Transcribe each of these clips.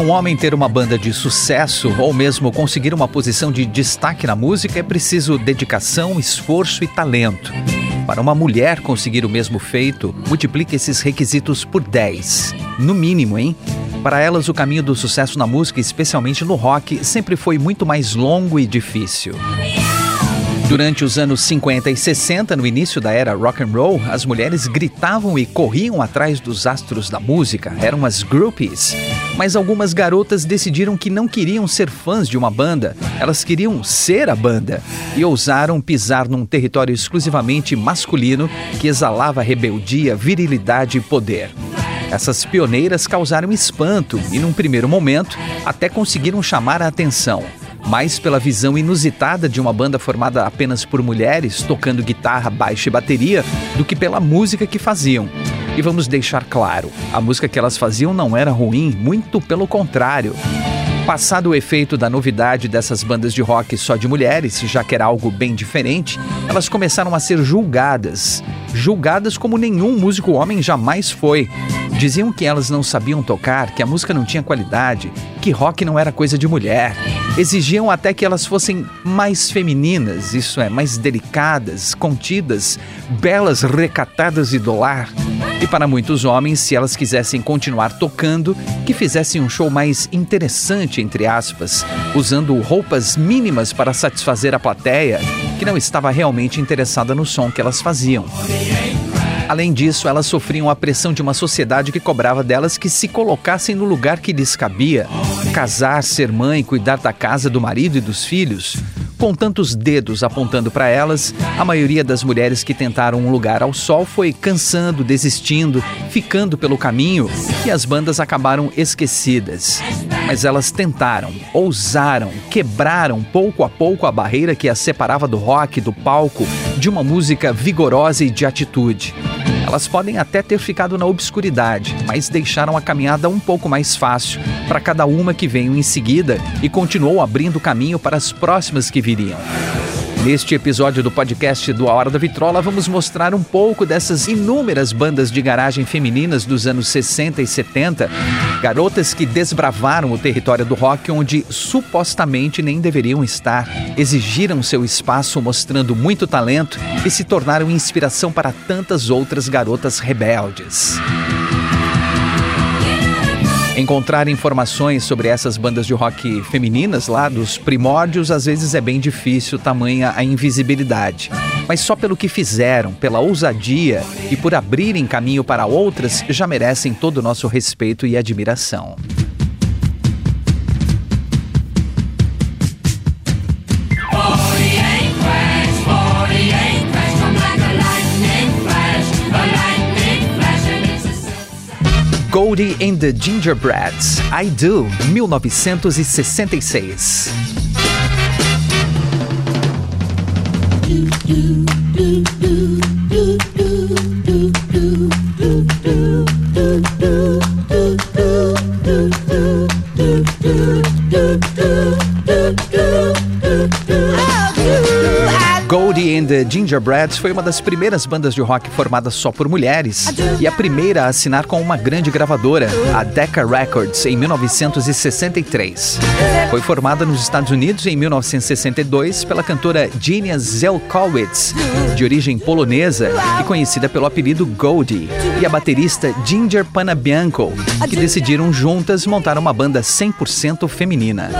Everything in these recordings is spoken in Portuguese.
Para um homem ter uma banda de sucesso ou mesmo conseguir uma posição de destaque na música é preciso dedicação, esforço e talento. Para uma mulher conseguir o mesmo feito, multiplique esses requisitos por 10. No mínimo, hein? Para elas, o caminho do sucesso na música, especialmente no rock, sempre foi muito mais longo e difícil. Durante os anos 50 e 60, no início da era rock and roll, as mulheres gritavam e corriam atrás dos astros da música, eram as groupies. Mas algumas garotas decidiram que não queriam ser fãs de uma banda, elas queriam ser a banda e ousaram pisar num território exclusivamente masculino que exalava rebeldia, virilidade e poder. Essas pioneiras causaram espanto e, num primeiro momento, até conseguiram chamar a atenção mais pela visão inusitada de uma banda formada apenas por mulheres tocando guitarra, baixo e bateria do que pela música que faziam. E vamos deixar claro, a música que elas faziam não era ruim, muito pelo contrário. Passado o efeito da novidade dessas bandas de rock só de mulheres, já que era algo bem diferente, elas começaram a ser julgadas. Julgadas como nenhum músico homem jamais foi. Diziam que elas não sabiam tocar, que a música não tinha qualidade, que rock não era coisa de mulher. Exigiam até que elas fossem mais femininas, isso é, mais delicadas, contidas, belas, recatadas e do lar. E para muitos homens, se elas quisessem continuar tocando, que fizessem um show mais interessante, entre aspas, usando roupas mínimas para satisfazer a plateia, que não estava realmente interessada no som que elas faziam. Além disso, elas sofriam a pressão de uma sociedade que cobrava delas que se colocassem no lugar que lhes cabia. Casar, ser mãe, cuidar da casa, do marido e dos filhos. Com tantos dedos apontando para elas, a maioria das mulheres que tentaram um lugar ao sol foi cansando, desistindo, ficando pelo caminho e as bandas acabaram esquecidas. Mas elas tentaram, ousaram, quebraram pouco a pouco a barreira que as separava do rock, do palco, de uma música vigorosa e de atitude. Elas podem até ter ficado na obscuridade, mas deixaram a caminhada um pouco mais fácil para cada uma que veio em seguida e continuou abrindo caminho para as próximas que viriam. Neste episódio do podcast do A Hora da Vitrola, vamos mostrar um pouco dessas inúmeras bandas de garagem femininas dos anos 60 e 70, garotas que desbravaram o território do rock onde supostamente nem deveriam estar, exigiram seu espaço mostrando muito talento e se tornaram inspiração para tantas outras garotas rebeldes. Encontrar informações sobre essas bandas de rock femininas lá dos primórdios às vezes é bem difícil, tamanha a invisibilidade. Mas só pelo que fizeram, pela ousadia e por abrirem caminho para outras, já merecem todo o nosso respeito e admiração. Goldie and the Gingerbreads, I Do, 1966. And the Gingerbreads foi uma das primeiras bandas de rock formadas só por mulheres e a primeira a assinar com uma grande gravadora, a Decca Records, em 1963. Foi formada nos Estados Unidos em 1962 pela cantora Genia Zelkowicz, de origem polonesa e conhecida pelo apelido Goldie, e a baterista Ginger Panabianco, que decidiram juntas montar uma banda 100% feminina.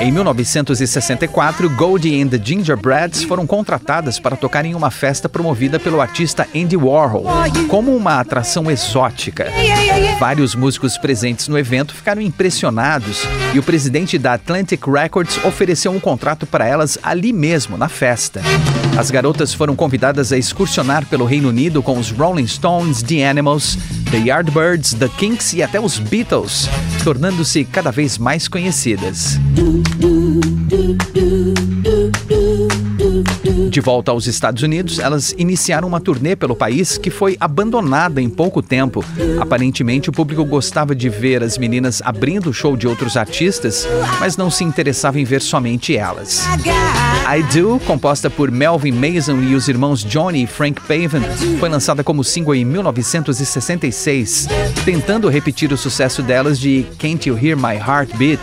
Em 1964, Goldie and the Gingerbreads foram contratadas para tocar em uma festa promovida pelo artista Andy Warhol, como uma atração exótica. Vários músicos presentes no evento ficaram impressionados e o presidente da Atlantic Records ofereceu um contrato para elas ali mesmo, na festa. As garotas foram convidadas a excursionar pelo Reino Unido com os Rolling Stones, The Animals, The Yardbirds, The Kinks e até os Beatles, tornando-se cada vez mais conhecidas. De volta aos Estados Unidos, elas iniciaram uma turnê pelo país que foi abandonada em pouco tempo. Aparentemente, o público gostava de ver as meninas abrindo o show de outros artistas, mas não se interessava em ver somente elas. I Do, composta por Melvin Mason e os irmãos Johnny e Frank Paven, foi lançada como single em 1966, tentando repetir o sucesso delas de Can't You Hear My Heart Beat,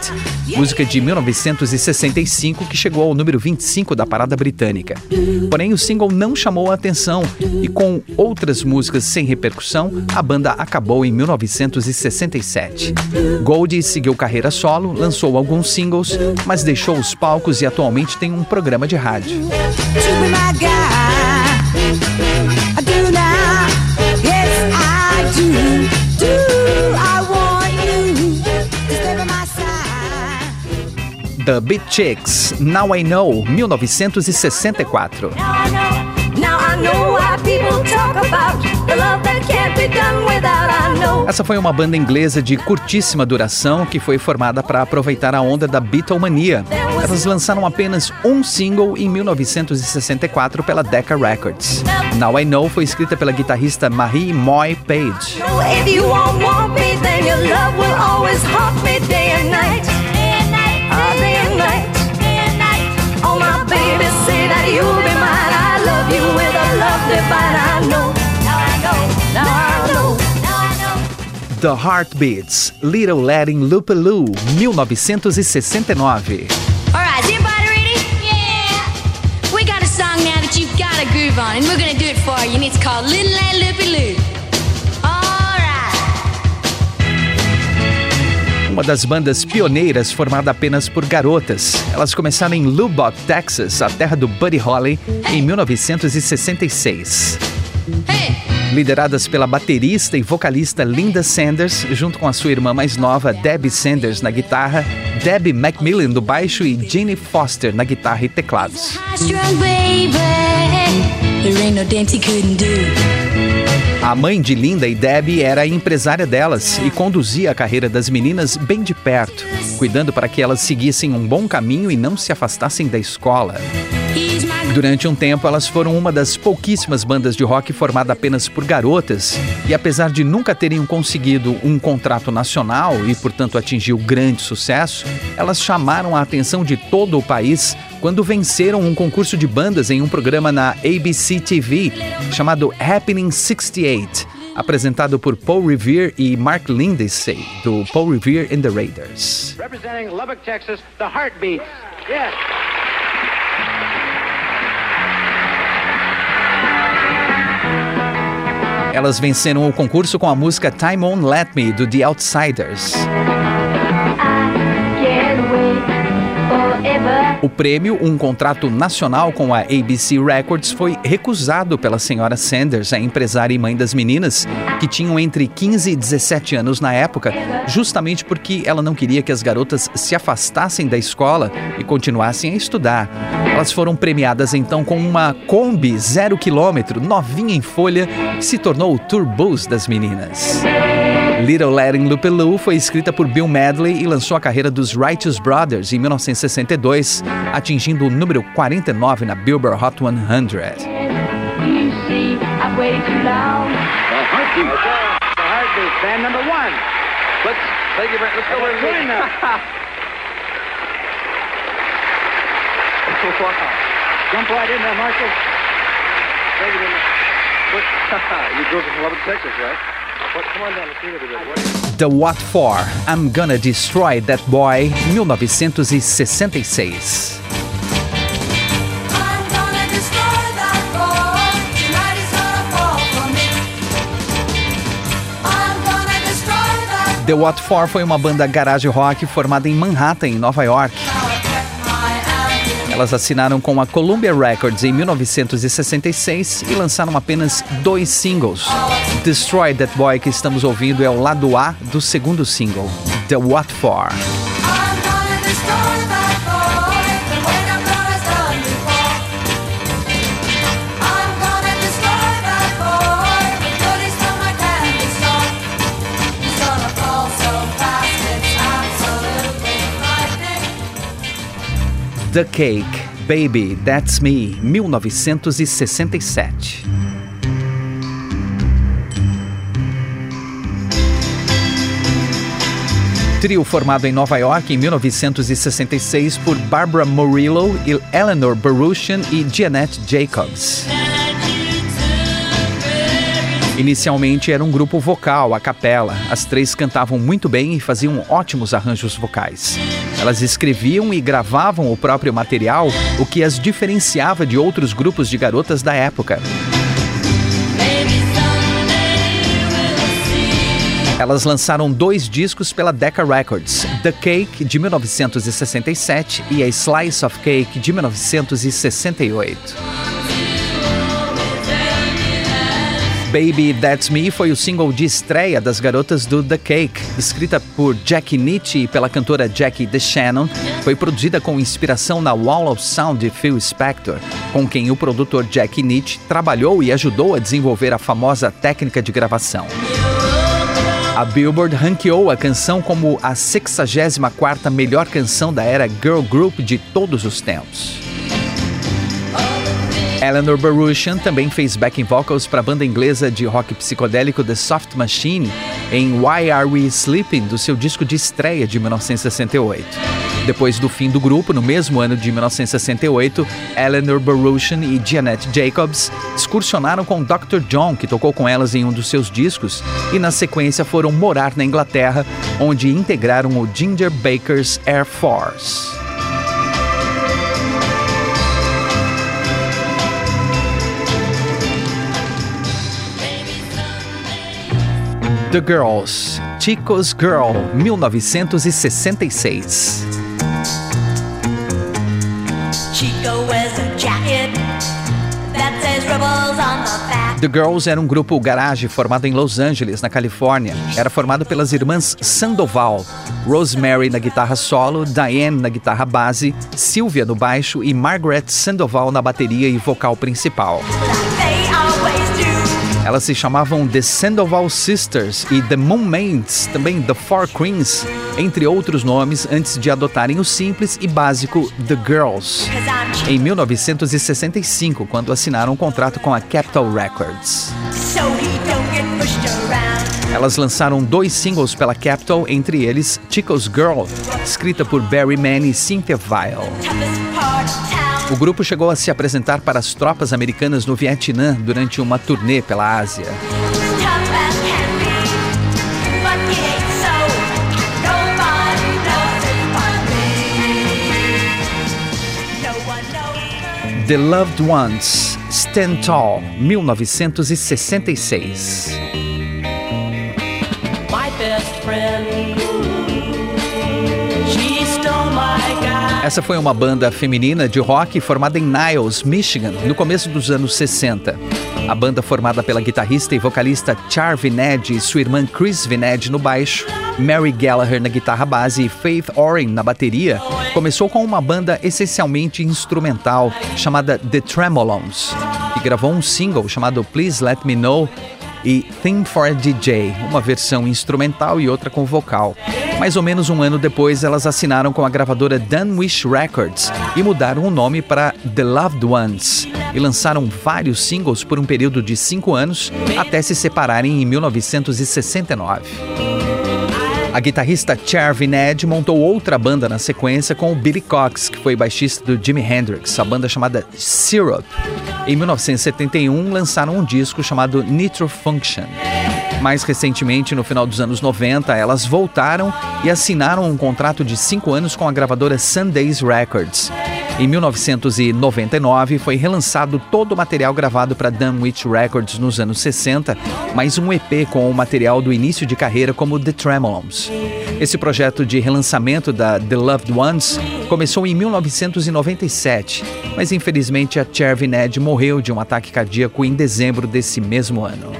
música de 1965 que chegou ao número 25 da parada britânica. Porém, o single não chamou a atenção e, com outras músicas sem repercussão, a banda acabou em 1967. Goldie seguiu carreira solo, lançou alguns singles, mas deixou os palcos e atualmente tem um programa de rádio. The Beat Chicks, Now I Know, 1964. Essa foi uma banda inglesa de curtíssima duração que foi formada para aproveitar a onda da Beatlemania. Elas lançaram apenas um single em 1964 pela Decca Records. Now I Know foi escrita pela guitarrista Marie Moy Page. The Heartbeats, Little Letting Lupaloo, 1969. Alright, is everybody ready? Yeah! We got a song now that you've got a groove on, and we're gonna do it for you, and it's called Little Let Loopy Uma das bandas pioneiras formada apenas por garotas. Elas começaram em Lubbock, Texas, a terra do Buddy Holly, em 1966. Hey! lideradas pela baterista e vocalista Linda Sanders, junto com a sua irmã mais nova, Debbie Sanders, na guitarra, Debbie Macmillan no baixo e Jenny Foster na guitarra e teclados. A mãe de Linda e Debbie era a empresária delas e conduzia a carreira das meninas bem de perto, cuidando para que elas seguissem um bom caminho e não se afastassem da escola. Durante um tempo, elas foram uma das pouquíssimas bandas de rock formada apenas por garotas, e apesar de nunca terem conseguido um contrato nacional e, portanto, atingir o grande sucesso, elas chamaram a atenção de todo o país quando venceram um concurso de bandas em um programa na ABC TV chamado Happening 68 apresentado por Paul Revere e Mark Lindesay, do Paul Revere and the Raiders. Representing Lubbock, Texas, the Heartbeats. Yes. Elas venceram o concurso com a música Time On Let Me, do The Outsiders. O prêmio, um contrato nacional com a ABC Records, foi recusado pela senhora Sanders, a empresária e mãe das meninas, que tinham entre 15 e 17 anos na época, justamente porque ela não queria que as garotas se afastassem da escola e continuassem a estudar. Elas foram premiadas então com uma Kombi zero quilômetro, novinha em folha, que se tornou o tour bus das meninas. Little Letting Lupilou foi escrita por Bill Medley e lançou a carreira dos Righteous Brothers em 1962, atingindo o número 49 na Billboard Hot 100. Jump right in there, Marshall. Take it in there. you drove from Lubbock, Texas, right? The What For? I'm Gonna Destroy That Boy, 1966. The What For foi uma banda garage rock formada em Manhattan, em Nova York. Elas assinaram com a Columbia Records em 1966 e lançaram apenas dois singles. Destroy That Boy que estamos ouvindo é o lado A do segundo single, The What For. The Cake, Baby, That's Me, 1967. Trio formado em Nova York em 1966 por Barbara Murillo, Eleanor Baruchian e Janet Jacobs. Inicialmente era um grupo vocal, a capela. As três cantavam muito bem e faziam ótimos arranjos vocais. Elas escreviam e gravavam o próprio material, o que as diferenciava de outros grupos de garotas da época. Elas lançaram dois discos pela Decca Records, The Cake de 1967 e A Slice of Cake de 1968. Baby That's Me foi o single de estreia das garotas do The Cake, escrita por Jackie Nietzsche e pela cantora Jackie DeShannon. Foi produzida com inspiração na Wall of Sound de Phil Spector, com quem o produtor Jackie Nietzsche trabalhou e ajudou a desenvolver a famosa técnica de gravação. A Billboard ranqueou a canção como a 64ª melhor canção da era girl group de todos os tempos. Eleanor Baruchian também fez backing vocals para a banda inglesa de rock psicodélico The Soft Machine em Why Are We Sleeping, do seu disco de estreia de 1968. Depois do fim do grupo, no mesmo ano de 1968, Eleanor Baruchian e Janet Jacobs excursionaram com Dr. John, que tocou com elas em um dos seus discos, e na sequência foram morar na Inglaterra, onde integraram o Ginger Baker's Air Force. The Girls, Chico's Girl, 1966. Chico wears a jacket that says rebels on the back. The Girls era um grupo garage formado em Los Angeles, na Califórnia. Era formado pelas irmãs Sandoval, Rosemary na guitarra solo, Diane na guitarra base, Sylvia no baixo e Margaret Sandoval na bateria e vocal principal. Elas se chamavam The Sandoval Sisters e The Moon Maids, também The Four Queens, entre outros nomes, antes de adotarem o simples e básico The Girls, em 1965, quando assinaram um contrato com a Capitol Records. Elas lançaram dois singles pela Capitol, entre eles Chico's Girl, escrita por Barry Mann e Cynthia Weil. O grupo chegou a se apresentar para as tropas americanas no Vietnã durante uma turnê pela Ásia. The Loved Ones, Stand Tall, 1966. My best friend Essa foi uma banda feminina de rock formada em Niles, Michigan, no começo dos anos 60. A banda formada pela guitarrista e vocalista Char Vined e sua irmã Chris Vined no baixo, Mary Gallagher na guitarra base e Faith Oren na bateria, começou com uma banda essencialmente instrumental chamada The Tremolons, que gravou um single chamado Please Let Me Know e Theme for a DJ, uma versão instrumental e outra com vocal. Mais ou menos um ano depois, elas assinaram com a gravadora Dunwich Records e mudaram o nome para The Loved Ones e lançaram vários singles por um período de cinco anos até se separarem em 1969. A guitarrista Cher Ned montou outra banda na sequência com o Billy Cox, que foi baixista do Jimi Hendrix, a banda chamada Syrup. Em 1971, lançaram um disco chamado Nitro Function. Mais recentemente, no final dos anos 90, elas voltaram e assinaram um contrato de cinco anos com a gravadora Sundays Records. Em 1999 foi relançado todo o material gravado para Dunwich Records nos anos 60, mais um EP com o material do início de carreira como The Tremoloms. Esse projeto de relançamento da The Loved Ones começou em 1997, mas infelizmente a Chervin Ned morreu de um ataque cardíaco em dezembro desse mesmo ano.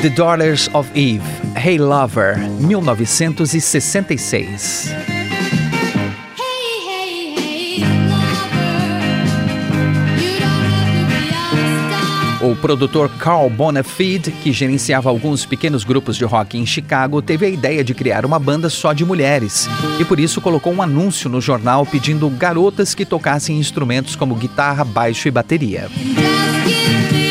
The Daughters of Eve, Hey Lover, 1966. O produtor Carl Bonafide, que gerenciava alguns pequenos grupos de rock em Chicago, teve a ideia de criar uma banda só de mulheres e por isso colocou um anúncio no jornal pedindo garotas que tocassem instrumentos como guitarra, baixo e bateria.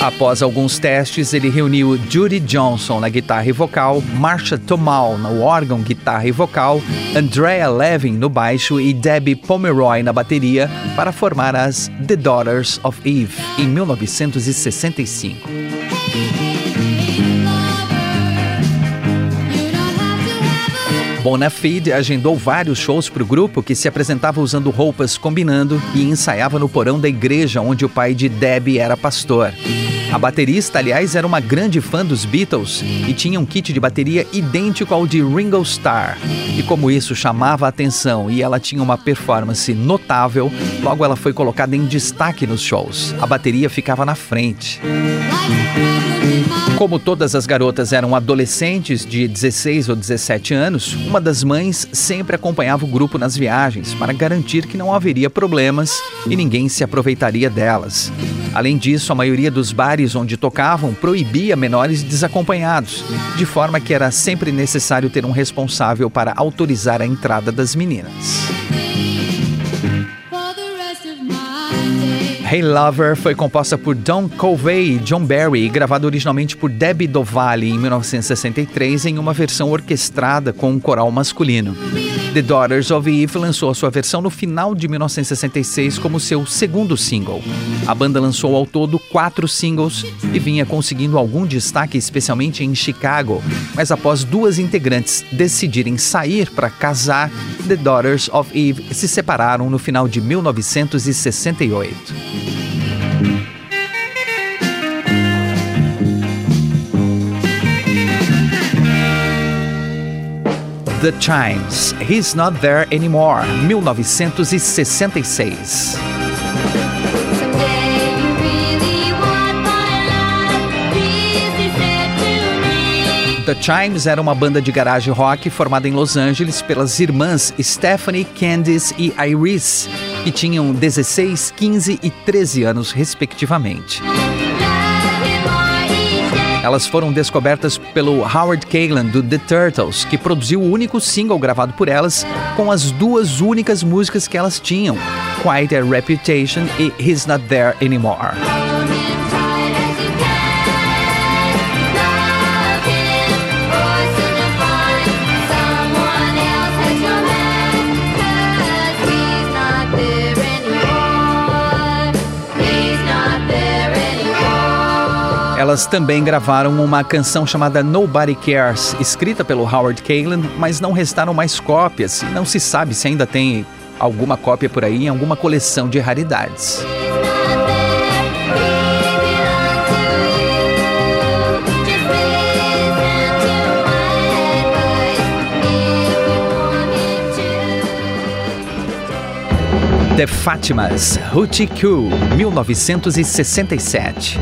Após alguns testes, ele reuniu Judy Johnson na guitarra e vocal, Marsha Tomal no órgão, guitarra e vocal, Andrea Levin no baixo e Debbie Pomeroy na bateria para formar as The Daughters of Eve em 1965. Bonafide agendou vários shows para o grupo que se apresentava usando roupas combinando e ensaiava no porão da igreja onde o pai de Debbie era pastor. A baterista, aliás, era uma grande fã dos Beatles e tinha um kit de bateria idêntico ao de Ringo Starr. E como isso chamava a atenção e ela tinha uma performance notável, logo ela foi colocada em destaque nos shows. A bateria ficava na frente. Como todas as garotas eram adolescentes de 16 ou 17 anos, uma das mães sempre acompanhava o grupo nas viagens para garantir que não haveria problemas e ninguém se aproveitaria delas. Além disso, a maioria dos bares onde tocavam proibia menores desacompanhados, de forma que era sempre necessário ter um responsável para autorizar a entrada das meninas. Hey Lover foi composta por Don Covey e John Barry e gravada originalmente por Debbie Dovali em 1963 em uma versão orquestrada com um coral masculino. The Daughters of Eve lançou sua versão no final de 1966 como seu segundo single. A banda lançou ao todo quatro singles e vinha conseguindo algum destaque, especialmente em Chicago, mas após duas integrantes decidirem sair para casar, The Daughters of Eve se separaram no final de 1968. The Chimes, He's Not There Anymore, 1966. The Chimes era uma banda de garagem rock formada em Los Angeles pelas irmãs Stephanie, Candice e Iris, que tinham 16, 15 e 13 anos, respectivamente. Elas foram descobertas pelo Howard Kaylan do The Turtles, que produziu o único single gravado por elas com as duas únicas músicas que elas tinham, Quite a Reputation e He's Not There Anymore. Elas também gravaram uma canção chamada Nobody Cares, escrita pelo Howard Kaylan, mas não restaram mais cópias e não se sabe se ainda tem alguma cópia por aí em alguma coleção de raridades. The Fátimas, Hootie Coo, 1967.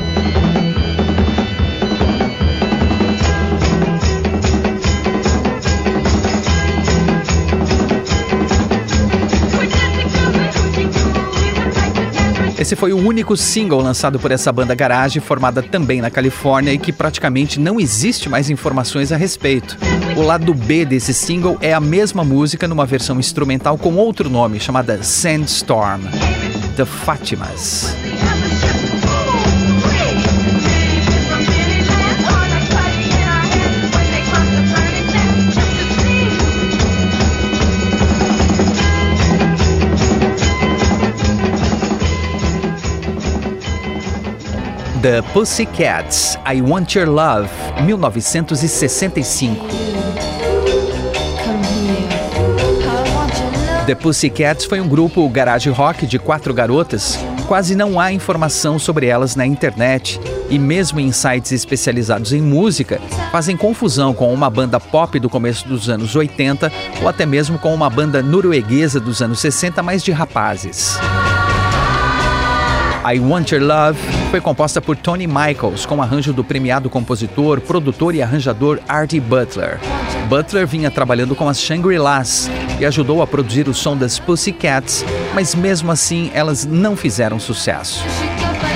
Esse foi o único single lançado por essa banda garage, formada também na Califórnia e que praticamente não existe mais informações a respeito. O lado B desse single é a mesma música numa versão instrumental com outro nome, chamada Sandstorm, The Fátimas. The Pussycats, I Want Your Love, 1965. The Pussycats foi um grupo garage rock de quatro garotas Quase não há informação sobre elas na internet e mesmo em sites especializados em música fazem confusão com uma banda pop do começo dos anos 80 ou até mesmo com uma banda norueguesa dos anos 60, mais de rapazes. I Want Your Love foi composta por Tony Michaels, com arranjo do premiado compositor, produtor e arranjador Artie Butler. Butler vinha trabalhando com as Shangri-Las e ajudou a produzir o som das Pussycats, mas mesmo assim elas não fizeram sucesso.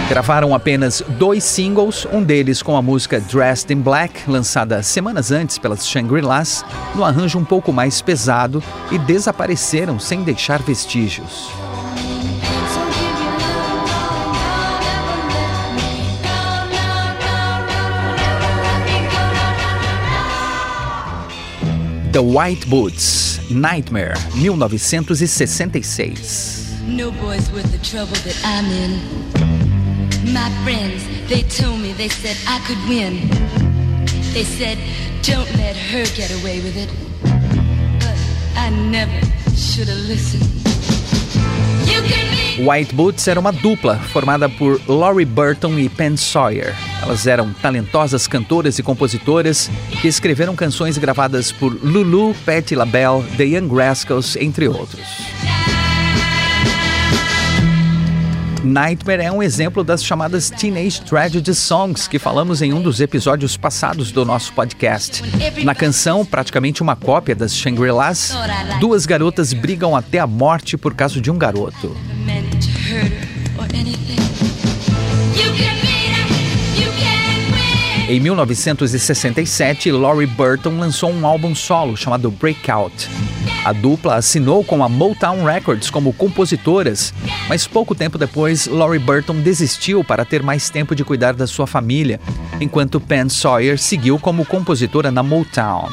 Gravaram apenas dois singles, um deles com a música Dressed in Black, lançada semanas antes pelas Shangri-Las, no arranjo um pouco mais pesado, e desapareceram sem deixar vestígios. The White Boots, Nightmare, 1966. No boys worth the trouble that I'm in. My friends, they told me, they said I could win. They said, don't let her get away with it. But I never should have listened. You can be White Boots era uma dupla formada por Laurie Burton e Penn Sawyer. Elas eram talentosas cantoras e compositoras que escreveram canções gravadas por Lulu, Patti LaBelle, The Young Rascals, entre outros. Nightmare é um exemplo das chamadas Teenage Tragedy Songs que falamos em um dos episódios passados do nosso podcast. Na canção, praticamente uma cópia das Shangri-Las, duas garotas brigam até a morte por causa de um garoto. Em 1967, Laurie Burton lançou um álbum solo chamado Breakout. A dupla assinou com a Motown Records como compositoras, mas pouco tempo depois, Laurie Burton desistiu para ter mais tempo de cuidar da sua família, enquanto Penn Sawyer seguiu como compositora na Motown.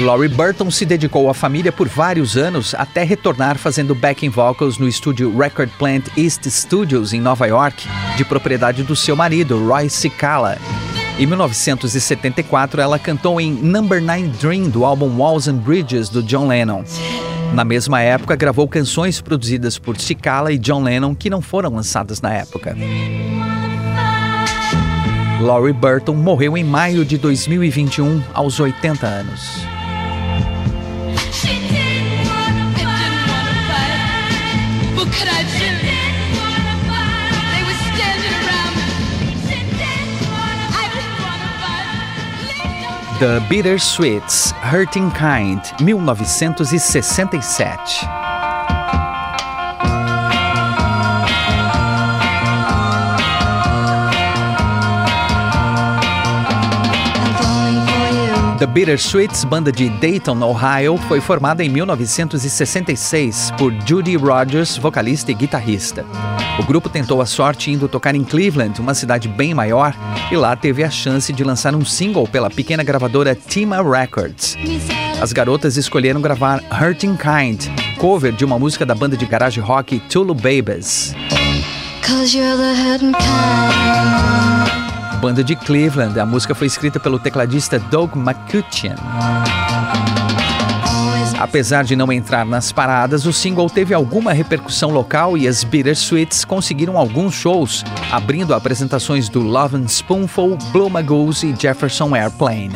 Laurie Burton se dedicou à família por vários anos até retornar fazendo backing vocals no estúdio Record Plant East Studios em Nova York, de propriedade do seu marido, Roy Cicala. Em 1974, ela cantou em Number 9 Dream do álbum Walls and Bridges do John Lennon. Na mesma época, gravou canções produzidas por Cicala e John Lennon que não foram lançadas na época. Laurie Burton morreu em maio de 2021, aos 80 anos. The Bittersweets, Hurting Kind, 1967. The Bittersweets, banda de Dayton, Ohio, foi formada em 1966 por Judy Rogers, vocalista e guitarrista. O grupo tentou a sorte indo tocar em Cleveland, uma cidade bem maior, e lá teve a chance de lançar um single pela pequena gravadora Tima Records. As garotas escolheram gravar Hurting Kind, cover de uma música da banda de garage rock Tulu Babies banda de Cleveland. A música foi escrita pelo tecladista Doug McCutcheon. Apesar de não entrar nas paradas, o single teve alguma repercussão local e as Bittersweets conseguiram alguns shows, abrindo apresentações do Love and Spoonful, Blue Magoose e Jefferson Airplane.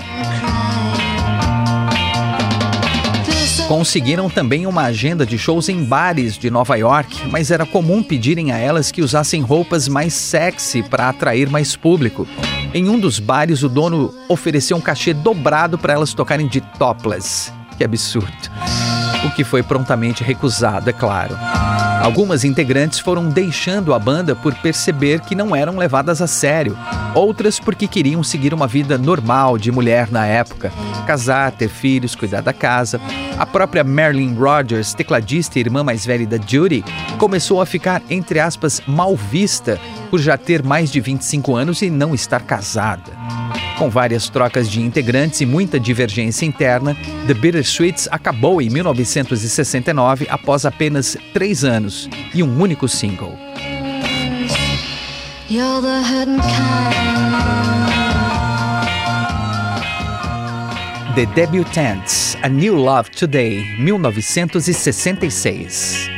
Conseguiram também uma agenda de shows em bares de Nova York, mas era comum pedirem a elas que usassem roupas mais sexy para atrair mais público. Em um dos bares, o dono ofereceu um cachê dobrado para elas tocarem de topless. Que absurdo. O que foi prontamente recusado, é claro. Algumas integrantes foram deixando a banda por perceber que não eram levadas a sério, outras porque queriam seguir uma vida normal de mulher na época, casar, ter filhos, cuidar da casa. A própria Marilyn Rogers, tecladista e irmã mais velha da Judy, começou a ficar, entre aspas, mal vista por já ter mais de 25 anos e não estar casada. Com várias trocas de integrantes e muita divergência interna, The Bittersweets acabou em 1969 após apenas três anos e um único single. The Debutantes, A New Love Today, 1966.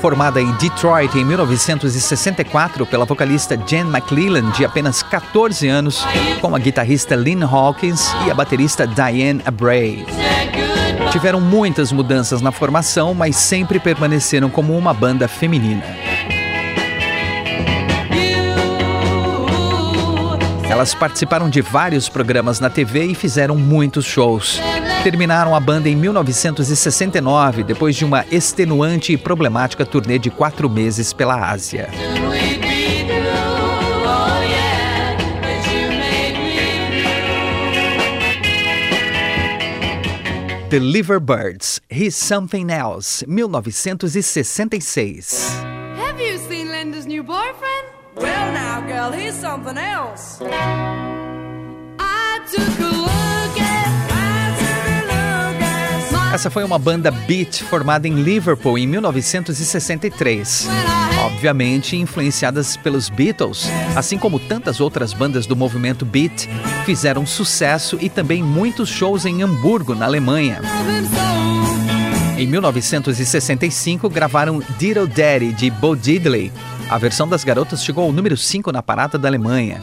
Formada em Detroit em 1964 pela vocalista Jen McClellan, de apenas 14 anos, com a guitarrista Lynn Hawkins e a baterista Diane Abray. Tiveram muitas mudanças na formação, mas sempre permaneceram como uma banda feminina. Elas participaram de vários programas na TV e fizeram muitos shows. Terminaram a banda em 1969, depois de uma extenuante e problemática turnê de quatro meses pela Ásia. The Liverbirds, He's Something Else, 1966. Have you seen Linda's new boyfriend? Well, now, girl, he's something else. I took a essa foi uma banda beat formada em Liverpool em 1963. Obviamente influenciadas pelos Beatles, assim como tantas outras bandas do movimento beat, fizeram sucesso e também muitos shows em Hamburgo, na Alemanha. Em 1965, gravaram Diddle Daddy de Bo Diddley. A versão das garotas chegou ao número 5 na parada da Alemanha.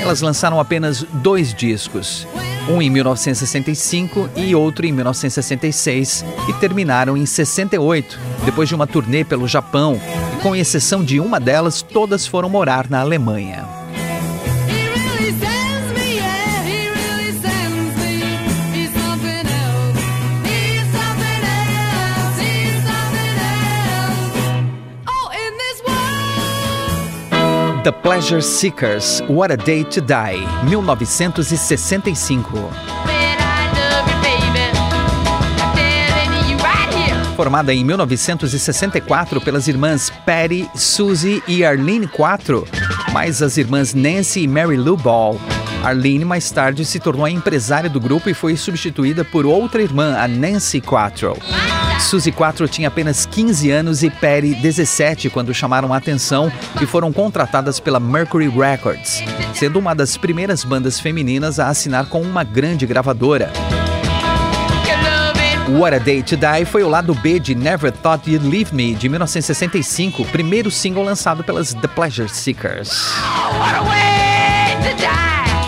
Elas lançaram apenas dois discos um em 1965 e outro em 1966, e terminaram em 68, depois de uma turnê pelo Japão, e com exceção de uma delas, todas foram morar na Alemanha. The Pleasure Seekers, What a Day to Die, 1965. Formada em 1964 pelas irmãs Patty, Suzy e Arlene Quatro, mais as irmãs Nancy e Mary Lou Ball. Arlene mais tarde se tornou a empresária do grupo e foi substituída por outra irmã, a Nancy Quattro. Suzy Quattro tinha apenas 15 anos e Perry 17 quando chamaram a atenção e foram contratadas pela Mercury Records, sendo uma das primeiras bandas femininas a assinar com uma grande gravadora. What a Day to Die foi o lado B de Never Thought You'd Leave Me, de 1965, primeiro single lançado pelas The Pleasure Seekers.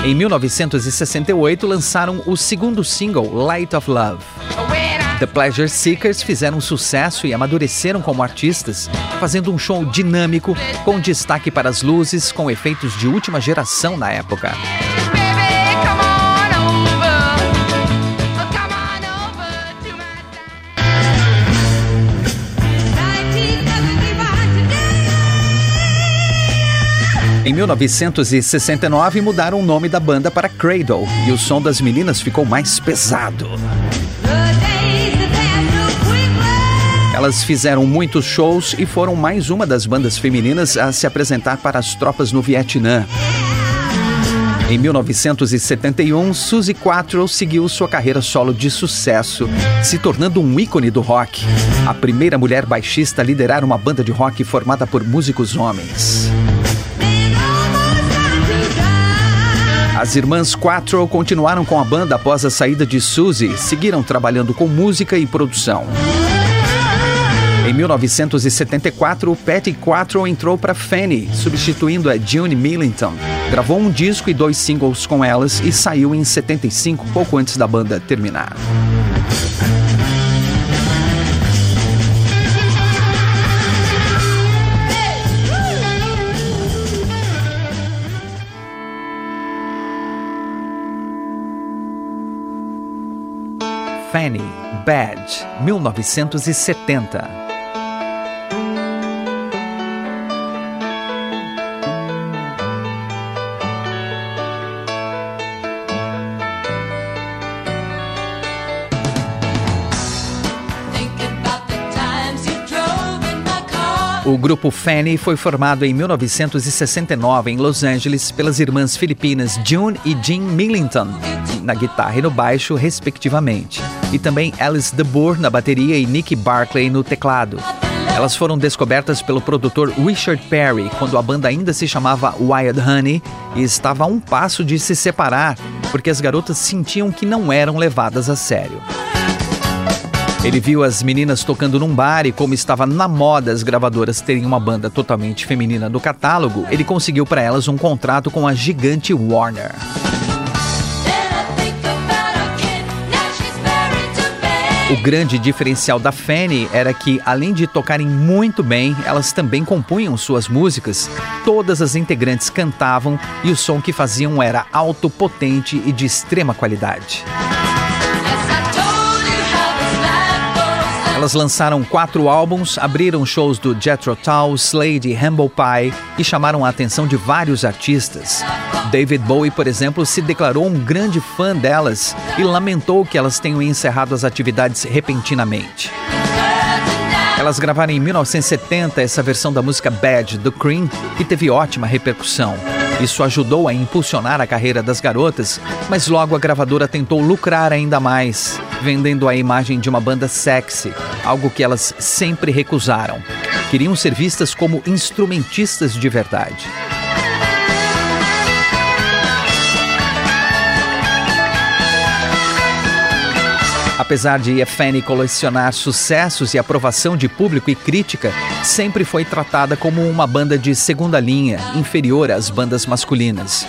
Em 1968, lançaram o segundo single, Light of Love. The Pleasure Seekers fizeram sucesso e amadureceram como artistas, fazendo um show dinâmico com destaque para as luzes com efeitos de última geração na época. Em 1969, mudaram o nome da banda para Cradle e o som das meninas ficou mais pesado. Elas fizeram muitos shows e foram mais uma das bandas femininas a se apresentar para as tropas no Vietnã. Em 1971, Suzy Quattro seguiu sua carreira solo de sucesso, se tornando um ícone do rock. A primeira mulher baixista a liderar uma banda de rock formada por músicos homens. As irmãs Quattro continuaram com a banda após a saída de Suzy, seguiram trabalhando com música e produção. Em 1974, Patty Quattro entrou para Fanny, substituindo a June Millington. Gravou um disco e dois singles com elas e saiu em 75, pouco antes da banda terminar. Fanny Badge, 1970. O grupo Fanny foi formado em 1969 em Los Angeles pelas irmãs filipinas June e Jean Millington, na guitarra e no baixo, respectivamente, e também Alice DeBoer na bateria e Nicky Barclay no teclado. Elas foram descobertas pelo produtor Richard Perry quando a banda ainda se chamava Wild Honey e estava a um passo de se separar, porque as garotas sentiam que não eram levadas a sério. Ele viu as meninas tocando num bar e, como estava na moda as gravadoras terem uma banda totalmente feminina no catálogo, ele conseguiu para elas um contrato com a gigante Warner. O grande diferencial da Fanny era que, além de tocarem muito bem, elas também compunham suas músicas. Todas as integrantes cantavam e o som que faziam era alto, potente e de extrema qualidade. Elas lançaram quatro álbuns, abriram shows do Jethro Tull, Slade e Humble Pie e chamaram a atenção de vários artistas. David Bowie, por exemplo, se declarou um grande fã delas e lamentou que elas tenham encerrado as atividades repentinamente. Elas gravaram em 1970 essa versão da música Bad do Cream, que teve ótima repercussão. Isso ajudou a impulsionar a carreira das garotas, mas logo a gravadora tentou lucrar ainda mais, vendendo a imagem de uma banda sexy, algo que elas sempre recusaram. Queriam ser vistas como instrumentistas de verdade. Apesar de Fanny colecionar sucessos e aprovação de público e crítica, sempre foi tratada como uma banda de segunda linha, inferior às bandas masculinas.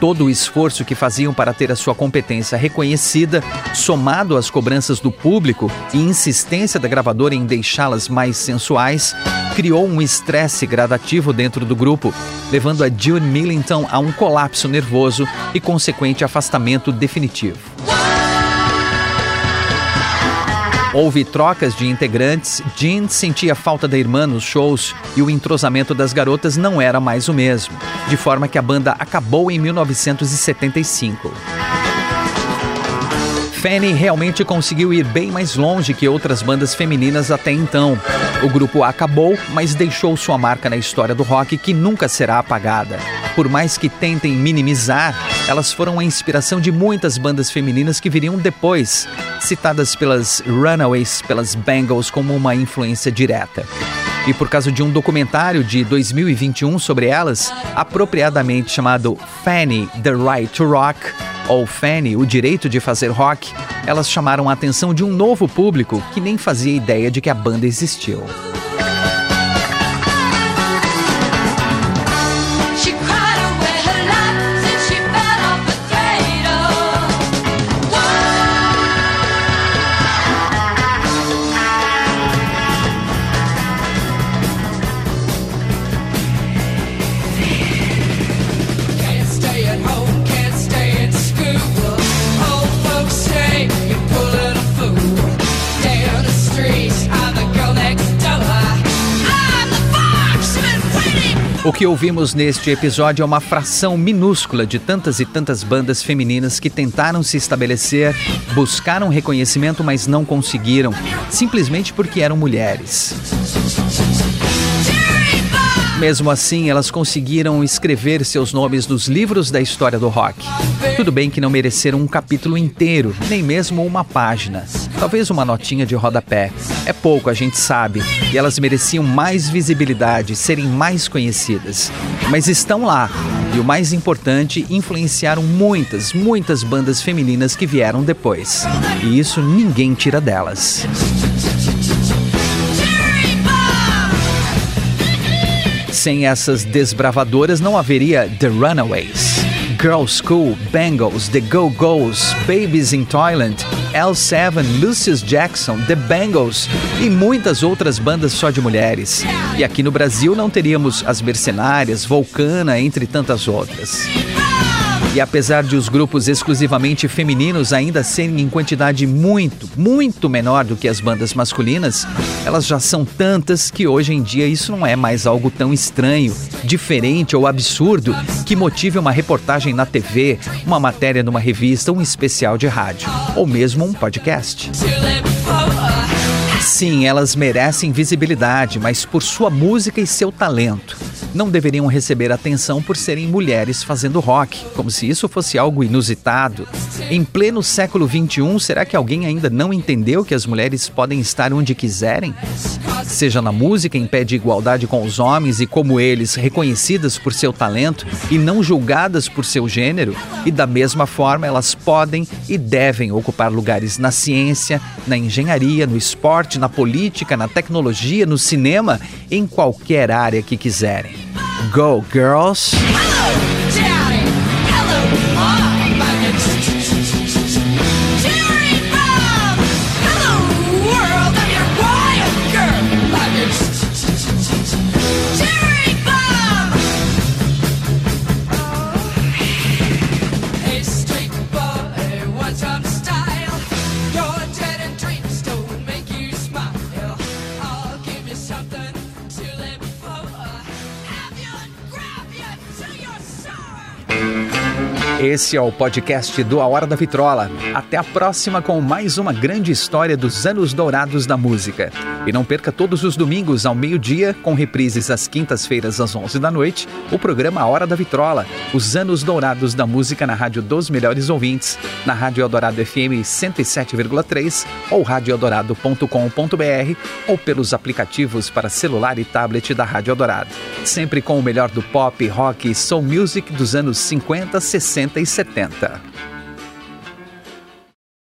Todo o esforço que faziam para ter a sua competência reconhecida, somado às cobranças do público e insistência da gravadora em deixá-las mais sensuais, criou um estresse gradativo dentro do grupo, levando a June Millington a um colapso nervoso e consequente afastamento definitivo. Houve trocas de integrantes, Jean sentia falta da irmã nos shows e o entrosamento das garotas não era mais o mesmo, de forma que a banda acabou em 1975. Fanny realmente conseguiu ir bem mais longe que outras bandas femininas até então. O grupo acabou, mas deixou sua marca na história do rock que nunca será apagada. Por mais que tentem minimizar, elas foram a inspiração de muitas bandas femininas que viriam depois, citadas pelas Runaways, pelas Bangles como uma influência direta. E por causa de um documentário de 2021 sobre elas, apropriadamente chamado Fanny The Right to Rock, ou Fanny, o direito de fazer rock, elas chamaram a atenção de um novo público que nem fazia ideia de que a banda existiu. O que ouvimos neste episódio é uma fração minúscula de tantas e tantas bandas femininas que tentaram se estabelecer, buscaram reconhecimento, mas não conseguiram, simplesmente porque eram mulheres. Mesmo assim, elas conseguiram escrever seus nomes nos livros da história do rock. Tudo bem que não mereceram um capítulo inteiro, nem mesmo uma página. Talvez uma notinha de rodapé. É pouco, a gente sabe. E elas mereciam mais visibilidade, serem mais conhecidas. Mas estão lá. E o mais importante, influenciaram muitas, muitas bandas femininas que vieram depois. E isso ninguém tira delas. Sem essas desbravadoras não haveria The Runaways, Girl School, Bangles, The Go-Go's, Babies in Toyland, L7, Lucius Jackson, The Bangles e muitas outras bandas só de mulheres. E aqui no Brasil não teríamos as Mercenárias, Volcana, entre tantas outras. E apesar de os grupos exclusivamente femininos ainda serem em quantidade muito, muito menor do que as bandas masculinas, elas já são tantas que hoje em dia isso não é mais algo tão estranho, diferente ou absurdo que motive uma reportagem na TV, uma matéria numa revista, um especial de rádio ou mesmo um podcast. Sim, elas merecem visibilidade, mas por sua música e seu talento não deveriam receber atenção por serem mulheres fazendo rock, como se isso fosse algo inusitado. Em pleno século XXI, será que alguém ainda não entendeu que as mulheres podem estar onde quiserem? Seja na música em pé de igualdade com os homens e como eles reconhecidas por seu talento e não julgadas por seu gênero, e da mesma forma elas podem e devem ocupar lugares na ciência, na engenharia, no esporte, na política, na tecnologia, no cinema, em qualquer área que quiserem. Go Girls! Esse é o podcast do A Hora da Vitrola. Até a próxima com mais uma grande história dos anos dourados da música. E não perca todos os domingos ao meio-dia, com reprises às quintas-feiras às 11 da noite, o programa Hora da Vitrola, os anos dourados da música na Rádio dos Melhores Ouvintes, na Rádio Eldorado FM 107,3 ou radioeldorado.com.br ou pelos aplicativos para celular e tablet da Rádio Eldorado. Sempre com o melhor do pop, rock e soul music dos anos 50, 60 60 e 70.